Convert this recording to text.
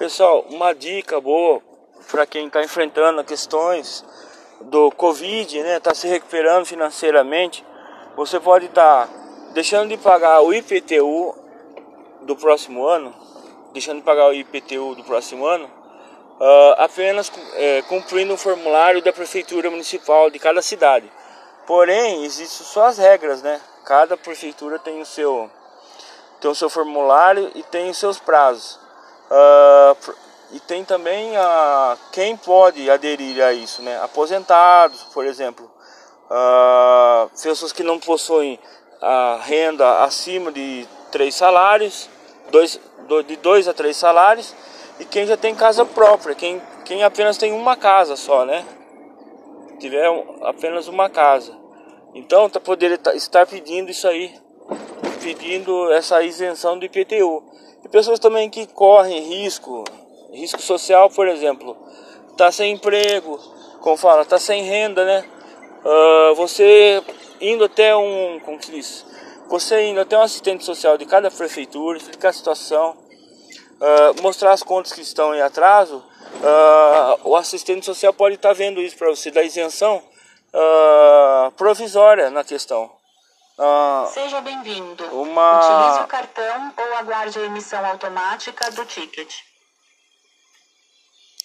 Pessoal, uma dica boa para quem está enfrentando questões do Covid, né, está se recuperando financeiramente, você pode estar tá deixando de pagar o IPTU do próximo ano, deixando de pagar o IPTU do próximo ano, uh, apenas é, cumprindo o formulário da prefeitura municipal de cada cidade. Porém, existem só as regras, né? Cada prefeitura tem o seu tem o seu formulário e tem os seus prazos. Uh, e tem também a quem pode aderir a isso, né? Aposentados, por exemplo, uh, pessoas que não possuem a renda acima de três salários, dois, de dois a três salários, e quem já tem casa própria, quem, quem apenas tem uma casa só, né? Tiver apenas uma casa. Então, tá poder estar pedindo isso aí, pedindo essa isenção do IPTU. E pessoas também que correm risco, risco social, por exemplo, tá sem emprego, como fala, tá sem renda, né? Uh, você indo até um, como se diz, você indo até um assistente social de cada prefeitura, explicar a situação, uh, mostrar as contas que estão em atraso, uh, o assistente social pode estar tá vendo isso para você, da isenção provisória na questão. Uh, Seja bem-vindo. Uma... Utilize o cartão ou aguarde a emissão automática do ticket.